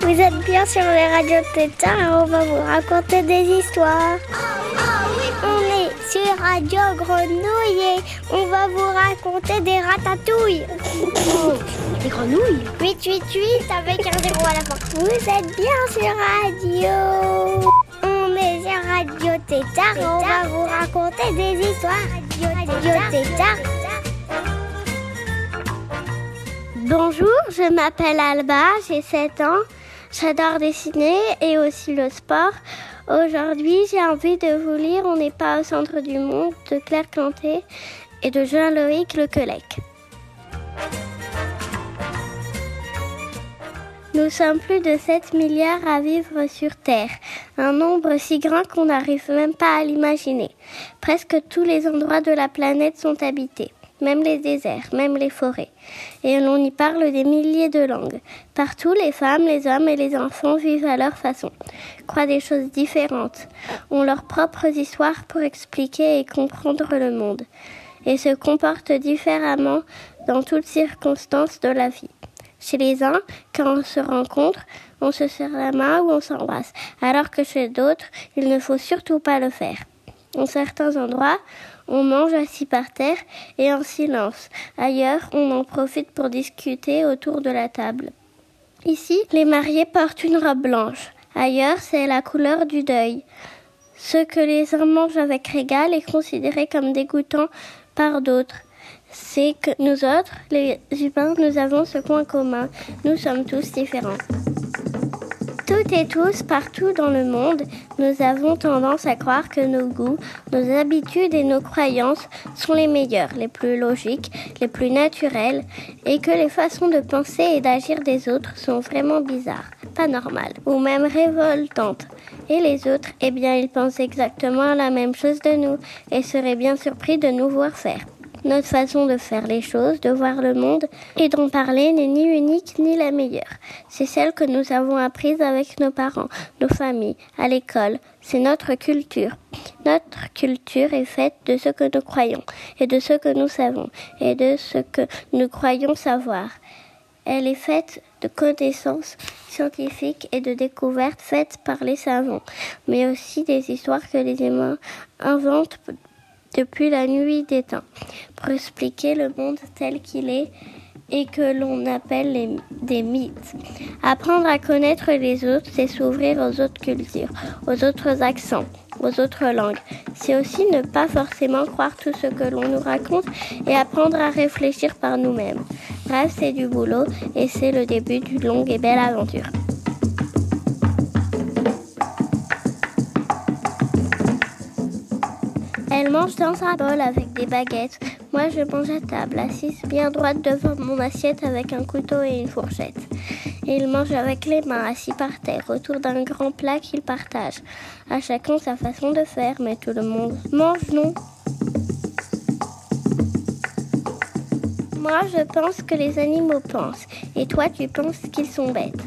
Vous êtes bien sur les radios Tétard et on va vous raconter des histoires. On est sur Radio Grenouille et on va vous raconter des ratatouilles. Des grenouilles 888 avec un zéro à la fin. Vous êtes bien sur Radio. Tétard on va vous raconter des histoires. Radio Tétard. Bonjour, je m'appelle Alba, j'ai 7 ans. J'adore dessiner et aussi le sport. Aujourd'hui, j'ai envie de vous lire On n'est pas au centre du monde de Claire Canté et de Jean-Loïc Lequelec. Nous sommes plus de 7 milliards à vivre sur Terre, un nombre si grand qu'on n'arrive même pas à l'imaginer. Presque tous les endroits de la planète sont habités même les déserts, même les forêts. Et l'on y parle des milliers de langues. Partout, les femmes, les hommes et les enfants vivent à leur façon, croient des choses différentes, ont leurs propres histoires pour expliquer et comprendre le monde, et se comportent différemment dans toutes circonstances de la vie. Chez les uns, quand on se rencontre, on se serre la main ou on s'embrasse, alors que chez d'autres, il ne faut surtout pas le faire. En certains endroits, on mange assis par terre et en silence. Ailleurs, on en profite pour discuter autour de la table. Ici, les mariés portent une robe blanche. Ailleurs, c'est la couleur du deuil. Ce que les uns mangent avec régal est considéré comme dégoûtant par d'autres. C'est que nous autres, les humains, nous avons ce point commun. Nous sommes tous différents. Toutes et tous, partout dans le monde, nous avons tendance à croire que nos goûts, nos habitudes et nos croyances sont les meilleurs, les plus logiques, les plus naturels, et que les façons de penser et d'agir des autres sont vraiment bizarres, pas normales, ou même révoltantes. Et les autres, eh bien, ils pensent exactement la même chose de nous, et seraient bien surpris de nous voir faire. Notre façon de faire les choses, de voir le monde et d'en parler n'est ni unique ni la meilleure. C'est celle que nous avons apprise avec nos parents, nos familles, à l'école. C'est notre culture. Notre culture est faite de ce que nous croyons et de ce que nous savons et de ce que nous croyons savoir. Elle est faite de connaissances scientifiques et de découvertes faites par les savants, mais aussi des histoires que les humains inventent depuis la nuit des temps, pour expliquer le monde tel qu'il est et que l'on appelle des mythes. Apprendre à connaître les autres, c'est s'ouvrir aux autres cultures, aux autres accents, aux autres langues. C'est aussi ne pas forcément croire tout ce que l'on nous raconte et apprendre à réfléchir par nous-mêmes. Bref, c'est du boulot et c'est le début d'une longue et belle aventure. Elle mange dans un bol avec des baguettes. Moi, je mange à table, assise bien droite devant mon assiette avec un couteau et une fourchette. Et il mange avec les mains, assis par terre, autour d'un grand plat qu'il partage. À chacun sa façon de faire, mais tout le monde mange, non? Moi, je pense que les animaux pensent, et toi, tu penses qu'ils sont bêtes.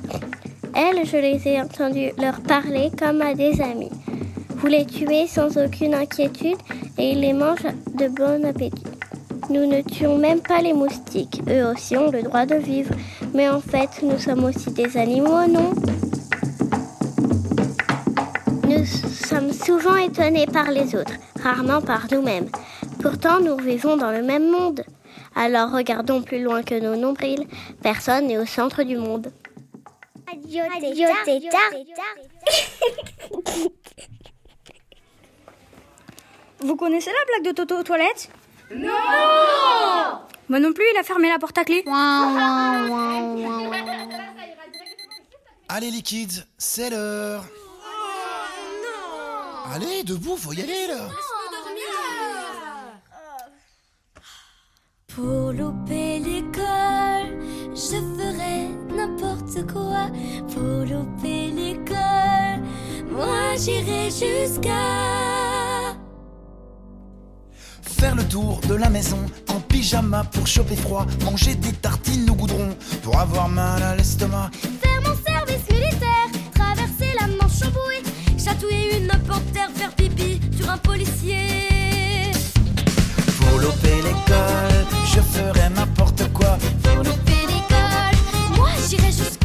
Elles, je les ai entendues leur parler comme à des amis. Vous les tuez sans aucune inquiétude et ils les mangent de bon appétit. Nous ne tuons même pas les moustiques. Eux aussi ont le droit de vivre. Mais en fait, nous sommes aussi des animaux, non? Nous sommes souvent étonnés par les autres, rarement par nous-mêmes. Pourtant, nous vivons dans le même monde. Alors regardons plus loin que nos nombrils. Personne n'est au centre du monde. Adieu, Vous connaissez la blague de Toto aux toilettes? Non Moi non plus, il a fermé la porte à clé. Allez les kids, c'est l'heure. Allez, debout, faut y aller là. Pour louper l'école, je ferai n'importe quoi. Pour louper l'école, moi j'irai jusqu'à Faire le tour de la maison en pyjama pour choper froid, manger des tartines au goudron pour avoir mal à l'estomac. Faire mon service militaire, traverser la Manche en bouée, chatouiller une panthère, faire pipi sur un policier. Pour louper l'école, je ferai n'importe quoi. Pour louper l'école, moi j'irai jusqu'où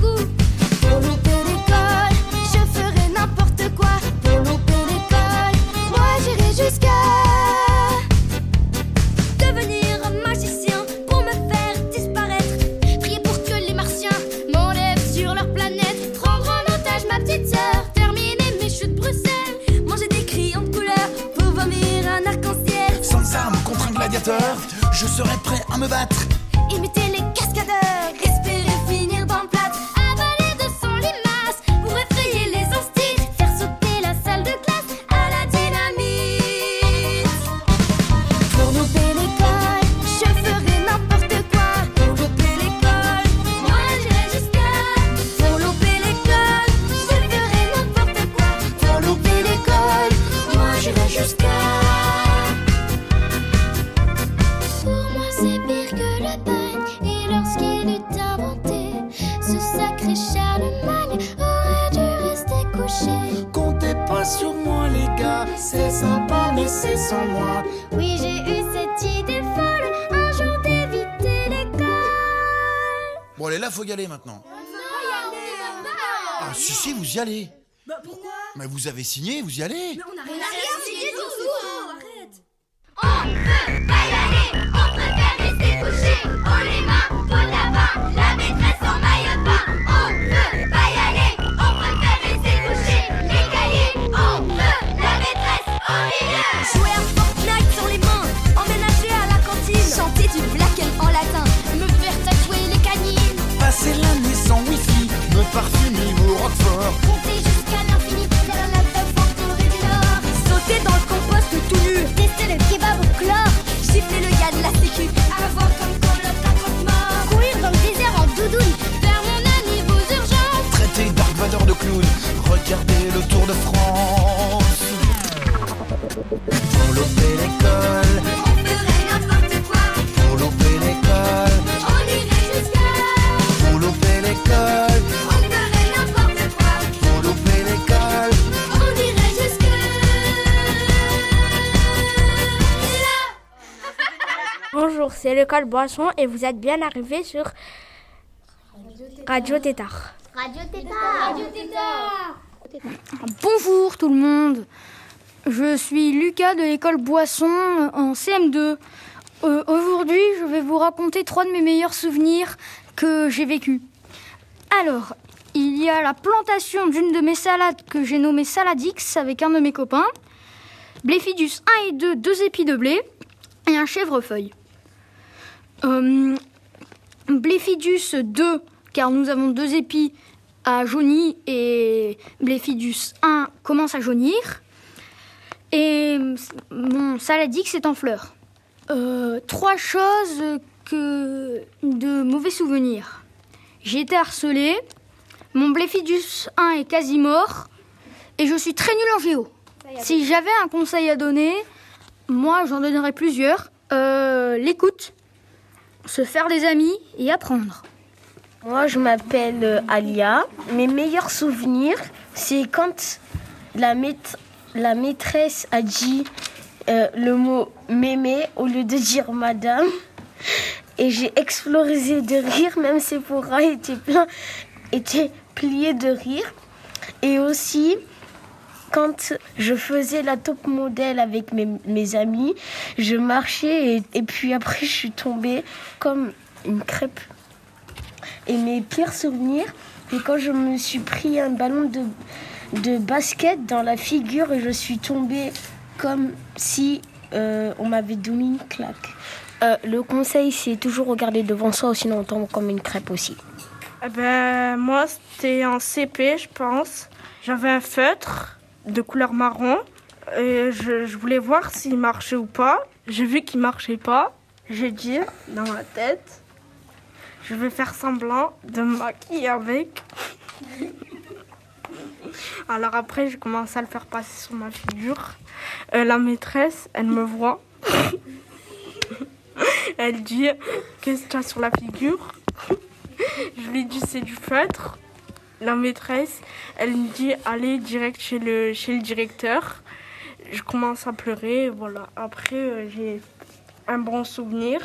je serai prêt à me battre. Y allez. Bah pourquoi Mais vous avez signé, vous y allez. On a rien signé du tout. Arrête. On peut pas y aller. On préfère rester couché On les mains, de lapin La maîtresse en maillot de bain On peut pas y aller. On préfère rester couché Les cahiers On peut. La maîtresse au milieu Jouer à Fortnite sur les mains Emménager à la cantine. Chanter du black en latin Me faire tatouer les canines. Passer l'année sans wifi, me parfumer au roquefort. Compter jusqu'à l'infini Faire la Corée du Nord. Sauter dans le compost tout nu. Tester le kebab au chlore. Gifler le gars de la sécu. Avoir comme coloc un croque-mort Courir dans le désert en doudoune. Faire mon anniv aux urgences Traiter Dark Vador de clown, regarder le Tour de France. Pour louper l'école, c'est l'école Boisson et vous êtes bien arrivés sur Radio Tétard. Radio Tétard Radio Tétard Bonjour tout le monde Je suis Lucas de l'école Boisson euh, en CM2. Euh, Aujourd'hui, je vais vous raconter trois de mes meilleurs souvenirs que j'ai vécus. Alors, il y a la plantation d'une de mes salades que j'ai nommée Saladix avec un de mes copains, Bléphidus 1 et 2, deux épis de blé et un chèvrefeuille. Euh, Bléphidus 2, car nous avons deux épis a jauni et Bléphidus 1 commence à jaunir. Et mon Saladix est en fleurs. Euh, trois choses que de mauvais souvenirs. J'ai été harcelé, mon Bléphidus 1 est quasi mort et je suis très nul en géo. Si j'avais un conseil à donner, moi j'en donnerais plusieurs. Euh, L'écoute, se faire des amis et apprendre. Moi, je m'appelle euh, Alia. Mes meilleurs souvenirs, c'est quand la, maît- la maîtresse a dit euh, le mot mémé au lieu de dire madame. Et j'ai explosé de rire, même ses bras étaient pleins, étaient pliés de rire. Et aussi, quand je faisais la top modèle avec mes, mes amis, je marchais et, et puis après je suis tombée comme une crêpe. Et mes pires souvenirs, c'est quand je me suis pris un ballon de, de basket dans la figure et je suis tombée comme si euh, on m'avait donné une claque. Euh, le conseil, c'est toujours regarder devant soi, ou sinon on tombe comme une crêpe aussi. Eh ben, moi, c'était en CP, je pense. J'avais un feutre de couleur marron. Et je, voulais voir s'il marchait ou pas. J'ai vu qu'il marchait pas. J'ai dit dans ma tête, je vais faire semblant de maquiller avec. Alors après, j'ai commencé à le faire passer sur ma figure. Euh, la maîtresse, elle me voit. elle dit, qu'est-ce que tu as sur la figure? Je lui dis c'est du feutre. La maîtresse, elle me dit allez direct chez le, directeur. je commence à pleurer. Voilà. Après, euh, j'ai un bon souvenir.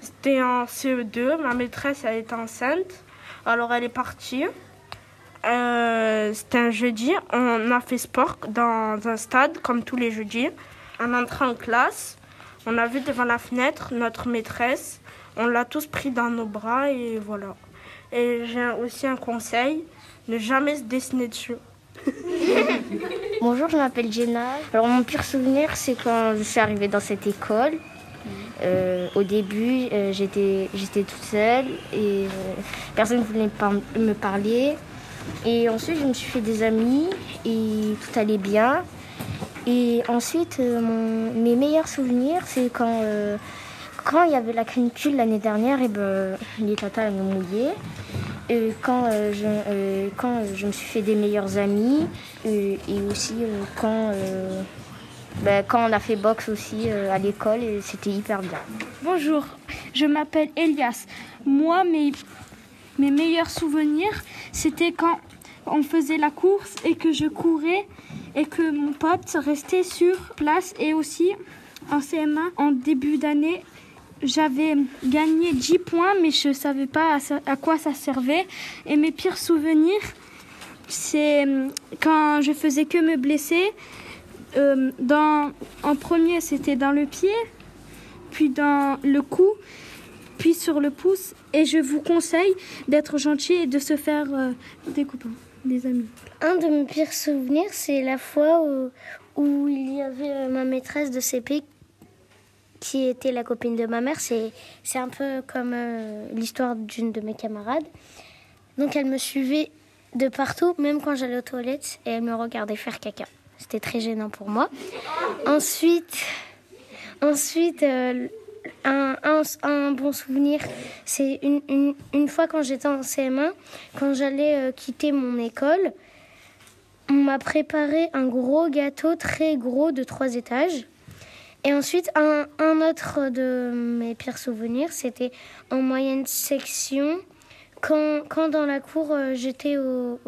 C'était en CE2. Ma maîtresse, elle était enceinte. Alors, elle est partie. Euh, C'était un jeudi. On a fait sport dans un stade, comme tous les jeudis. En entrant en classe, on a vu devant la fenêtre notre maîtresse. On l'a tous pris dans nos bras et voilà. Et j'ai aussi un conseil ne jamais se dessiner dessus. Bonjour, je m'appelle Jenna. Alors mon pire souvenir, c'est quand je suis arrivée dans cette école. Euh, au début, euh, j'étais j'étais toute seule et euh, personne ne voulait me parler. Et ensuite, je me suis fait des amis et tout allait bien. Et ensuite, mes meilleurs souvenirs, c'est quand, quand il y avait la canicule l'année dernière, et ben, les tatas elles me mouillaient. Et quand, euh, je, euh, quand je me suis fait des meilleurs amis euh, et aussi euh, quand, euh, ben, quand on a fait boxe aussi euh, à l'école, et c'était hyper bien. Bonjour, je m'appelle Elias. Moi, mes, mes meilleurs souvenirs, c'était quand on faisait la course et que je courais et que mon pote restait sur place. Et aussi, en CM1, en début d'année, j'avais gagné 10 points, mais je ne savais pas à, quoi ça servait. Et mes pires souvenirs, c'est euh, quand je faisais que me blesser. Euh, dans, en premier, c'était dans le pied puis dans le cou, puis sur le pouce. Et je vous conseille d'être gentil et de se faire euh, des copains, des amis. Un de mes pires souvenirs, c'est la fois où, où il y avait ma maîtresse de CP qui était la copine de ma mère. C'est, c'est un peu comme euh, l'histoire d'une de mes camarades. Donc elle me suivait de partout, même quand j'allais aux toilettes, et elle me regardait faire caca. C'était très gênant pour moi. Ensuite, ensuite euh, un, un- bon souvenir, c'est une, une- une fois quand j'étais en CM1, quand j'allais euh, quitter mon école, on m'a préparé un gros gâteau très gros de trois étages. Et ensuite, un, autre de mes pires souvenirs, c'était en moyenne section, quand, quand dans la cour, euh, j'étais au,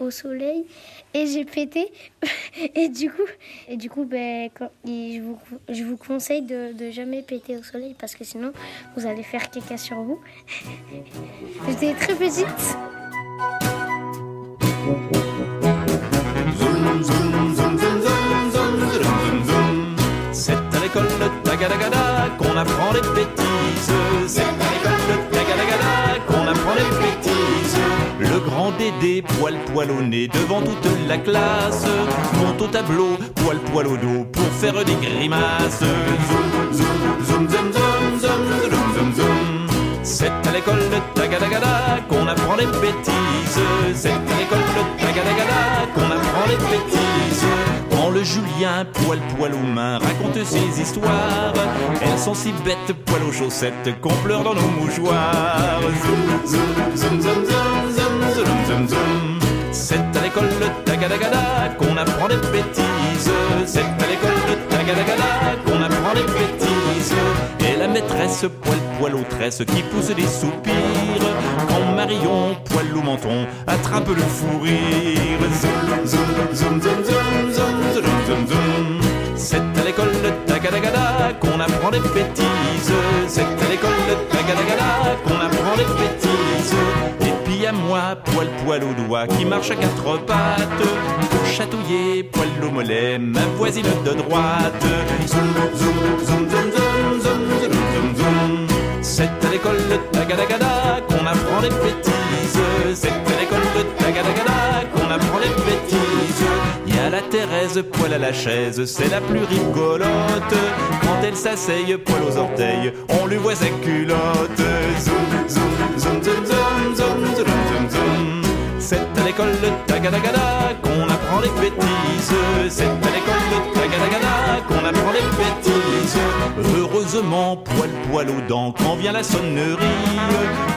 au, soleil et j'ai pété. et du coup, et du coup ben, je, vous, je vous conseille de, de jamais péter au soleil parce que sinon, vous allez faire caca sur vous. J'étais très petite. Tagadagada qu'on apprend les bêtises. C'est à l'école de Tagadagada qu'on apprend les bêtises. Le grand Dédé, poil poil au nez devant toute la classe, monte au tableau, poil poil au dos pour faire des grimaces. Zoom, zoom, zoom, zoom, zoom, zoom, zoom, zoom, zoom. C'est à l'école de Tagadagada qu'on apprend les bêtises. C'est à l'école de Tagadagada qu'on apprend les bêtises. Julien, poil poil aux mains, raconte ses histoires. Elles sont si bêtes, poil aux chaussettes, qu'on pleure dans nos mouchoirs. Zoom, zoom, zoom, zoom, zoom, zoom, zoom, zoom, C'est à l'école de Tagadagada qu'on apprend des bêtises. C'est à l'école de Tagadagada qu'on apprend des bêtises fesses, poil poil aux tresses qui pousse des soupirs. Quand Marion, poil au menton, attrape le fou rire. Zoom, zoom, zoom, zoom, zoom, zoom, zoom, C'est à l'école de Tagadagada qu'on apprend des bêtises. C'est à l'école de Tagadagada qu'on apprend des bêtises moi, poil poil aux doigts, qui marche à quatre pattes, pour chatouiller, poil au mollet, ma voisine de droite. Zoom, zoom, zoom, zoom, zoom, zoom, zoom, zoom, C'est à l'école de Tagadagada qu'on apprend les bêtises. C'est à l'école de Tagadagada qu'on apprend les bêtises. Y a la Thérèse, poil à la chaise, c'est la plus rigolote. Quand elle s'asseye, poil aux orteils, on lui voit sa culotte. zoom, zoom, zoom, zoom, zoom, zoom. zoom. C'est à l'école de Tagadagada qu'on apprend les bêtises. C'est à l'école de Tagadagada qu'on apprend les bêtises. Heureusement, poil poil aux dents, quand vient la sonnerie,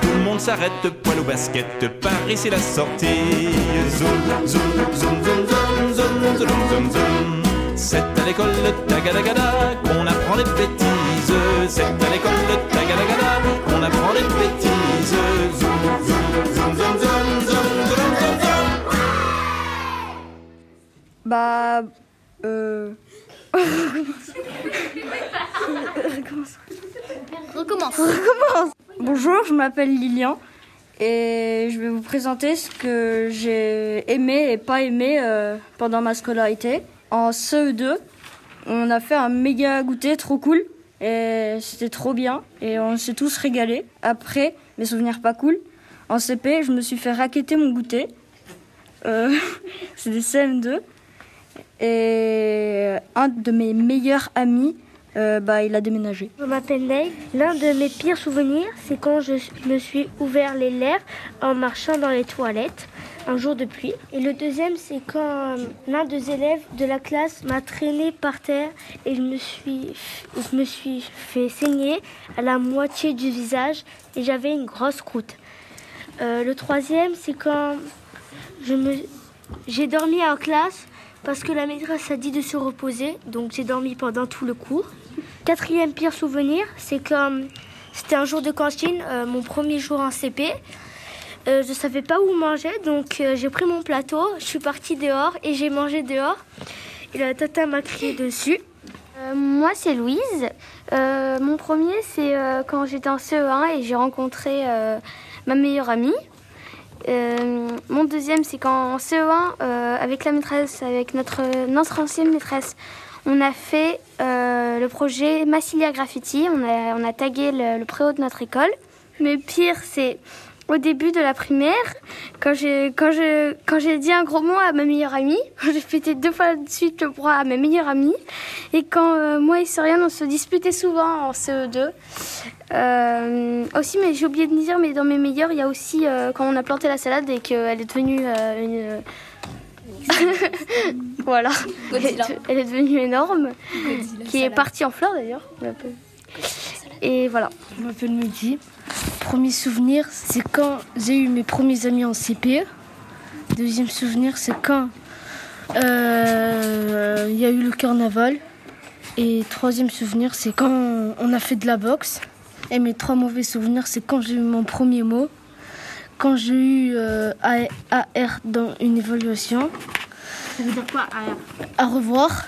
tout le monde s'arrête, poil au basket, Paris c'est la sortie. Zoom, zoom, zoom, zoom, zoom, zoom, zoom, zoom, zoom. C'est à l'école de Tagadagada qu'on apprend les bêtises. C'est à l'école de Tagadagada qu'on apprend les bêtises. Zoom, zoom, zoom, zoom, Bah, Euh... Recommence. Bonjour, je m'appelle Lilian et je vais vous présenter ce que j'ai aimé et pas aimé euh, pendant ma scolarité. En CE2, on a fait un méga goûter trop cool et c'était trop bien et on s'est tous régalés. Après, mes souvenirs pas cool. En CP, je me suis fait raqueter mon goûter. Euh, c'était CM2 et un de mes meilleurs amis, euh, bah, il a déménagé. Je m'appelle Ney. L'un de mes pires souvenirs, c'est quand je me suis ouvert les lèvres en marchant dans les toilettes un jour de pluie. Et le deuxième, c'est quand euh, l'un des élèves de la classe m'a traîné par terre et je me suis, je me suis fait saigner à la moitié du visage et j'avais une grosse croûte. Euh, le troisième, c'est quand j'ai dormi en classe parce que la maîtresse a dit de se reposer, donc j'ai dormi pendant tout le cours. Quatrième pire souvenir, c'est quand c'était un jour de cantine, euh, mon premier jour en CP. Euh, je savais pas où manger, donc euh, j'ai pris mon plateau, je suis partie dehors et j'ai mangé dehors. Et la tata m'a crié dessus. Euh, moi, c'est Louise. Euh, mon premier, c'est euh, quand j'étais en CE1 et j'ai rencontré euh, ma meilleure amie. Euh, mon deuxième, c'est quand en CE1, euh, avec la maîtresse, avec notre, ancienne maîtresse, on a fait euh, le projet Massilia Graffiti. On a, tagué le préau de notre école. Mais pire, c'est au début de la primaire, quand j'ai quand je quand j'ai dit un gros mot à ma meilleure amie, j'ai pété deux fois de suite le bras à ma meilleure amie. Et quand euh, moi et Soriane, on se disputait souvent en CE2. Euh, aussi, mais j'ai oublié de dire, mais dans mes meilleurs, il y a aussi euh, quand on a planté la salade et qu'elle est devenue une. voilà. Elle est, elle est devenue énorme, qui est partie en fleurs d'ailleurs. Et voilà. Je m'appelle Mehdi. Premier souvenir, c'est quand j'ai eu mes premiers amis en CPE. Deuxième souvenir, c'est quand euh, il y a eu le carnaval. Et troisième souvenir, c'est quand on a fait de la boxe. Et mes trois mauvais souvenirs, c'est quand j'ai eu mon premier mot, quand j'ai eu euh, AR dans une évaluation. Ça veut dire quoi AR À revoir.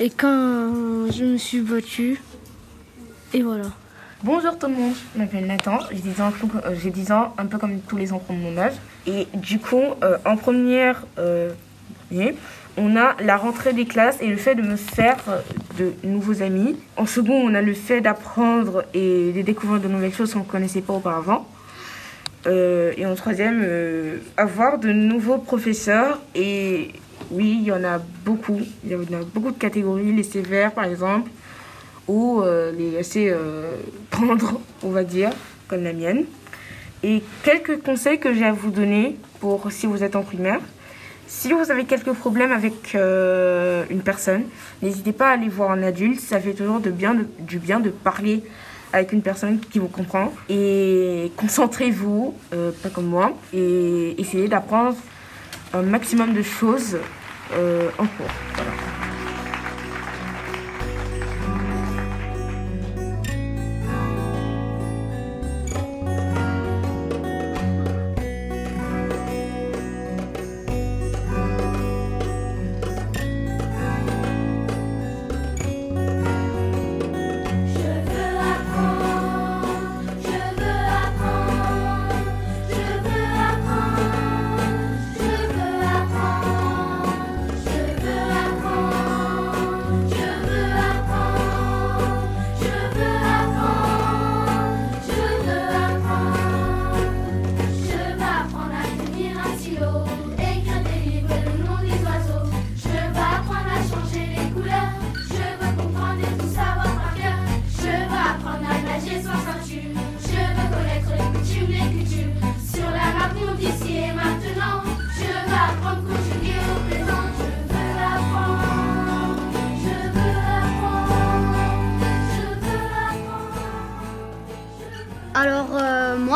Et quand je me suis battue. Et voilà. Bonjour tout le monde, je m'appelle Nathan, j'ai 10 ans, euh, j'ai 10 ans, un peu comme tous les enfants de mon âge. Et du coup, euh, en première euh, on a la rentrée des classes et le fait de me faire de nouveaux amis. En second, on a le fait d'apprendre et de découvrir de nouvelles choses qu'on ne connaissait pas auparavant. Et en troisième, avoir de nouveaux professeurs. Et oui, il y en a beaucoup. Il y en a beaucoup de catégories, les sévères par exemple ou euh, les laisser euh, on va dire, comme la mienne. Et quelques conseils que j'ai à vous donner pour si vous êtes en primaire. Si vous avez quelques problèmes avec euh, une personne, n'hésitez pas à aller voir un adulte. Ça fait toujours de bien, du bien de parler avec une personne qui vous comprend. Et concentrez-vous, euh, pas comme moi, et essayez d'apprendre un maximum de choses euh, en cours. Voilà.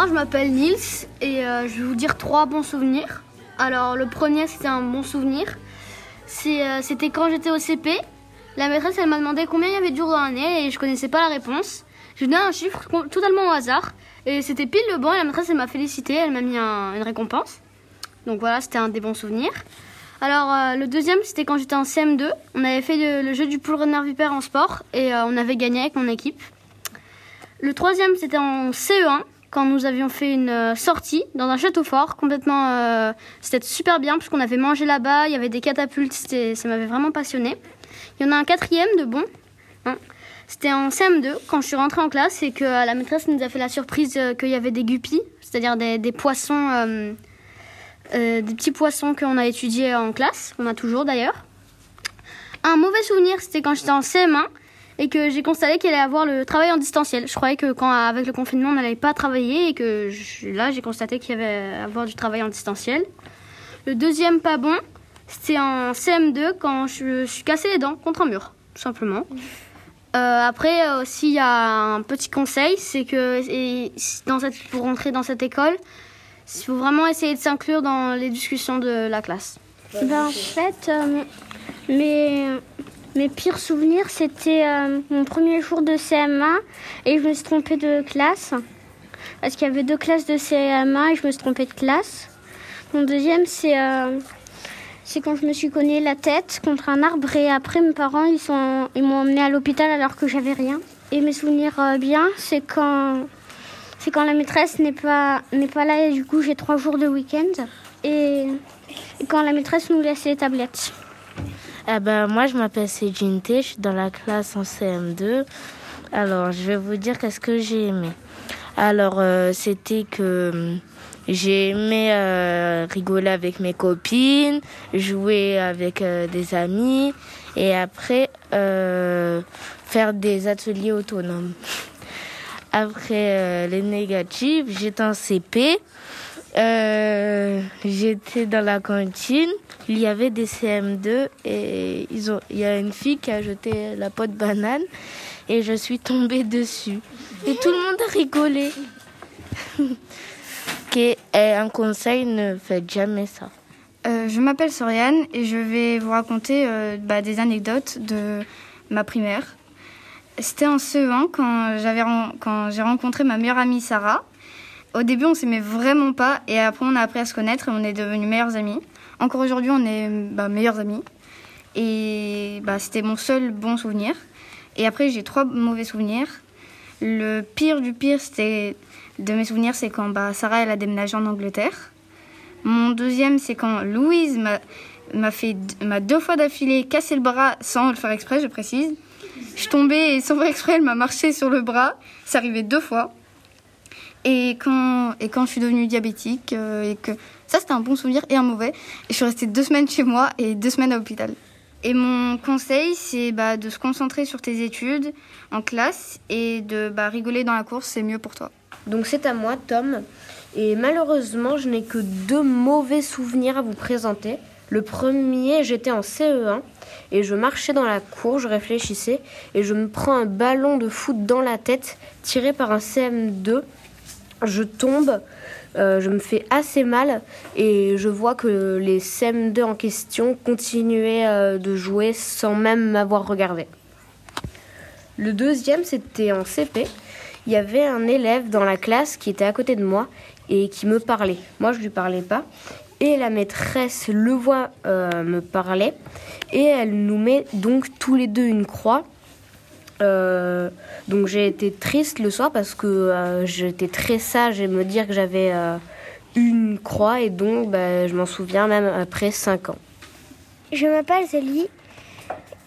Je m'appelle Nils et euh, je vais vous dire trois bons souvenirs. Alors, le premier, c'était un bon souvenir. Euh, c'était quand j'étais au CP. La maîtresse, elle m'a demandé combien il y avait de jours dans l'année et je connaissais pas la réponse. Je donné un chiffre totalement au hasard et c'était pile le bon et la maîtresse, elle m'a félicité, elle m'a mis un- une récompense. Donc voilà, c'était un des bons souvenirs. Alors, euh, le deuxième, c'était quand j'étais en CM2. On avait fait le, jeu du pool renard vipère en sport et on avait gagné avec mon équipe. Le troisième, c'était en CE1 quand nous avions fait une euh, sortie dans un château fort, complètement. euh, c'était super bien puisqu'on avait mangé là-bas, il y avait des catapultes, ça m'avait vraiment passionné. Il y en a un quatrième de bon. hein. C'était en CM2 quand je suis rentrée en classe et que euh, la maîtresse nous a fait la surprise qu'il y avait des guppies, c'est-à-dire des, des poissons, des petits poissons qu'on a étudiés en classe, qu'on a toujours d'ailleurs. Un mauvais souvenir, c'était quand j'étais en CM1 et que j'ai constaté qu'il allait avoir le travail en distanciel. Je croyais que quand avec le confinement on n'allait pas travailler et que je- là j'ai constaté qu'il y avait avoir du travail en distanciel. Le deuxième pas bon, c'était en CM2 quand je me suis cassé les dents contre un mur, tout simplement. Euh, après euh, aussi il y a un petit conseil, c'est que et dans cette, pour rentrer dans cette école, il faut vraiment essayer de s'inclure dans les discussions de la classe. Ben, en fait, euh, mes, mes pires souvenirs, c'était euh, mon premier jour de CM1 et je me suis trompée de classe. Parce qu'il y avait deux classes de CM1 et je me suis trompée de classe. Mon deuxième, c'est euh, quand je me suis cogné la tête contre un arbre et après mes parents ils sont ils m'ont emmené à l'hôpital alors que j'avais rien. Et mes souvenirs euh, bien, c'est quand c'est quand la maîtresse n'est pas n'est pas là et du coup j'ai trois jours de week-end et, et quand la maîtresse nous laisse les tablettes. Eh ben, moi, je m'appelle Céline je suis dans la classe en CM2. Alors, je vais vous dire qu'est-ce que j'ai aimé. Alors, euh, c'était que hum, j'ai aimé euh, rigoler avec mes copines, jouer avec euh, des amis et après euh, faire des ateliers autonomes. Après euh, les négatifs, j'étais en CP. Euh, j'étais dans la cantine. Il y avait des CM2 et il y a une fille qui a jeté la pote banane et je suis tombée dessus. Et tout le monde a rigolé. Un conseil, ne faites jamais ça. Euh, je m'appelle Soriane et je vais vous raconter euh, bah, des anecdotes de ma primaire. C'était en CE1 quand j'avais ren- quand j'ai rencontré ma meilleure amie Sarah. Au début, on s'aimait vraiment pas et après, on a appris à se connaître et on est devenus meilleurs amis. Encore aujourd'hui, on est bah, meilleurs amis. Et bah, c'était mon seul bon souvenir. Et après, j'ai trois mauvais souvenirs. Le pire du pire, c'était de mes souvenirs, c'est quand bah, Sarah elle a déménagé en Angleterre. Mon deuxième, c'est quand Louise m'a fait m'a deux fois d'affilée cassé le bras sans le faire exprès, je précise. Je tombée et sans faire exprès, elle m'a marché sur le bras. C'est arrivé deux fois. Et quand, et quand je suis devenue diabétique, euh, et que ça c'était un bon souvenir et un mauvais, et je suis restée deux semaines chez moi et deux semaines à l'hôpital. Et mon conseil, c'est bah, de se concentrer sur tes études en classe et de bah, rigoler dans la course, c'est mieux pour toi. Donc c'est à moi, Tom. Et malheureusement, je n'ai que deux mauvais souvenirs à vous présenter. Le premier, j'étais en CE1 et je marchais dans la cour, je réfléchissais et je me prends un ballon de foot dans la tête tiré par un CM2. Je tombe, euh, je me fais assez mal et je vois que les CM2 en question continuaient euh, de jouer sans même m'avoir regardé. Le deuxième, c'était en CP. Il y avait un élève dans la classe qui était à côté de moi et qui me parlait. Moi, je lui parlais pas. Et la maîtresse le voit euh, me parler et elle nous met donc tous les deux une croix. Euh, donc j'ai été triste le soir parce que euh, j'étais très sage et me dire que j'avais euh, une croix et donc bah, je m'en souviens même après 5 ans. Je m'appelle Zélie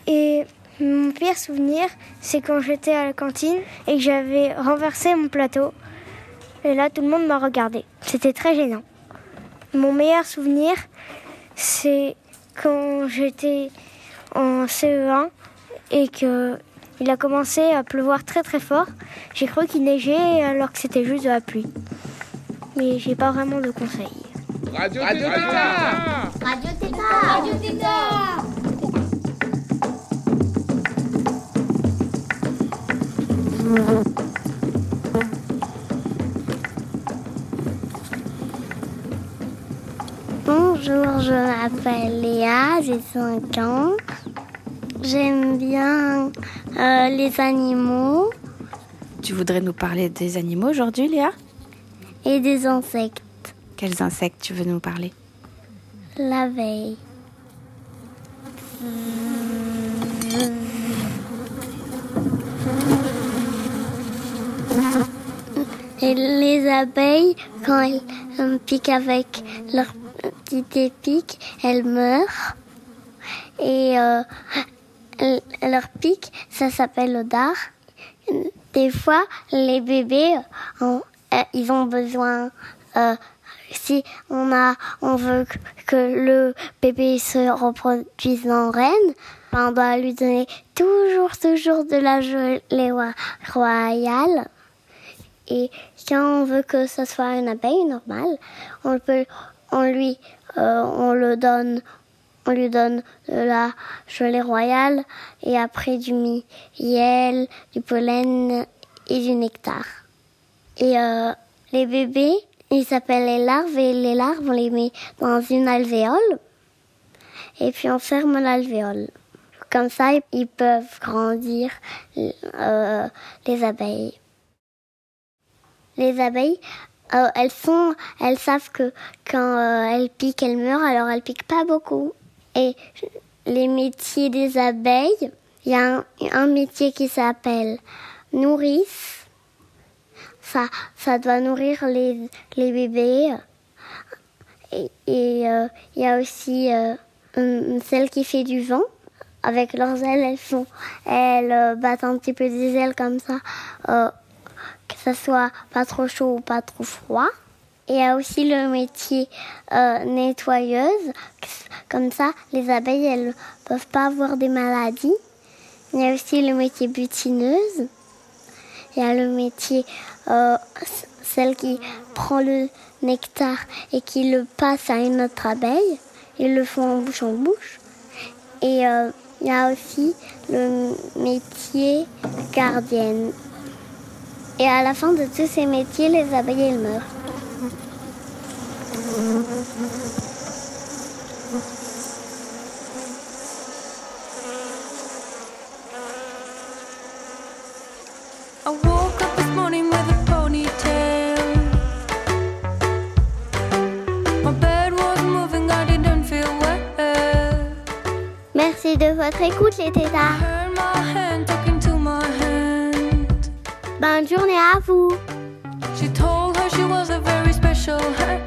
et mon pire souvenir, c'est quand j'étais à la cantine et que j'avais renversé mon plateau. Et là, tout le monde m'a regardé. C'était très gênant. Mon meilleur souvenir, c'est quand j'étais en CE1 et que il a commencé à pleuvoir très très fort. J'ai cru qu'il neigeait alors que c'était juste de la pluie. Mais j'ai pas vraiment de conseils. Radio Tétard Radio Tétard Radio Tétard Bonjour, je m'appelle Léa, j'ai 5 ans. J'aime bien euh, les animaux Tu voudrais nous parler des animaux aujourd'hui, Léa? Et des insectes. Quels insectes tu veux nous parler? L'abeille. Et les abeilles, quand elles euh, piquent avec leur petite épique, elles meurent. Et euh, leur pic, ça s'appelle le dard. Des fois, les bébés, euh, ils ont besoin. euh, si on a, on veut que- le bébé se reproduise en reine, on doit lui donner toujours, toujours de la gelée royale. Et quand on veut que ce soit une abeille normale, on peut, on lui, euh, on le donne, on lui donne de la gelée royale et après du miel, du pollen et du nectar. Et euh, les bébés, ils s'appellent les larves et les larves, on les met dans une alvéole et puis on ferme l'alvéole. Comme ça, ils peuvent grandir euh, les abeilles. Les abeilles, euh, elles sont, elles savent que quand euh, elles piquent, elles meurent, alors elles piquent pas beaucoup. Et les métiers des abeilles, il y a un, métier qui s'appelle nourrice. Ça, ça doit nourrir les, bébés. Et euh, il y a aussi euh, celle qui fait du vent. Avec leurs ailes, elles font, elles euh, battent un petit peu des ailes comme ça. euh, que ça soit pas trop chaud ou pas trop froid. Il y a aussi le métier euh, nettoyeuse. Comme ça, les abeilles, elles peuvent pas avoir des maladies. Il y a aussi le métier butineuse. Il y a le métier, euh, celle qui prend le nectar et qui le passe à une autre abeille. Ils le font en bouche en bouche. Et euh, il y a aussi le métier gardienne. Et à la fin de tous ces métiers, les abeilles, elles meurent. I woke up this morning with a ponytail. My bed was moving, I didn't feel well. Merci de votre écoute, les tétards. Bonne journée à vous. show her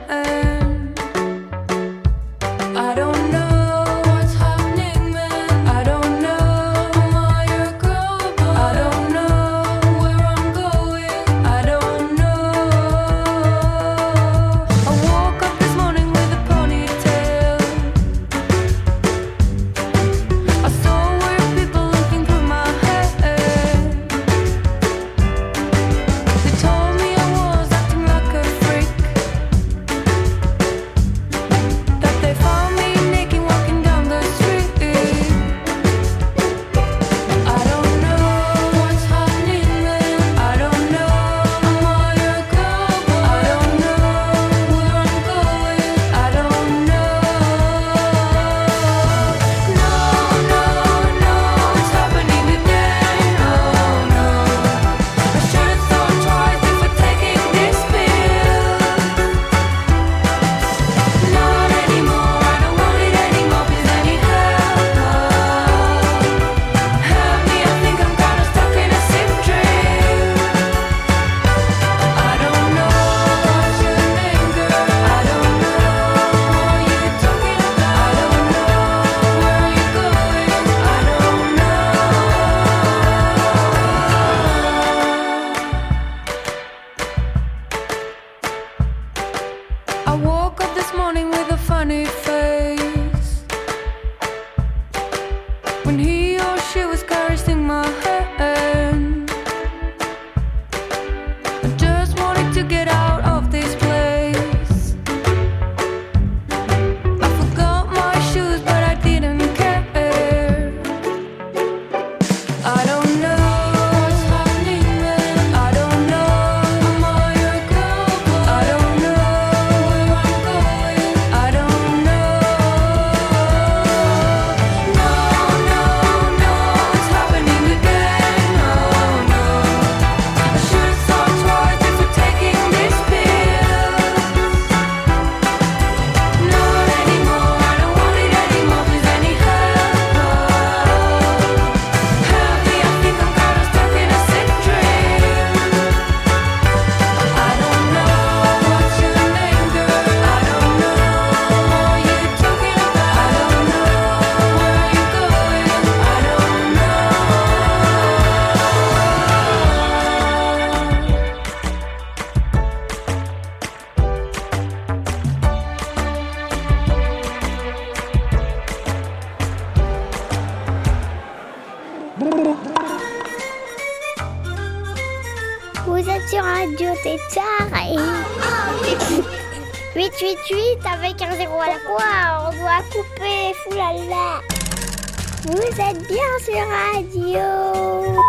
sur Radio.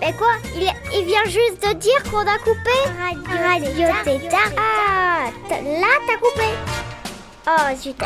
Mais quoi il, il vient juste de dire qu'on a coupé Radio, Radio Tétard. Ah, là t'as coupé. Oh zut.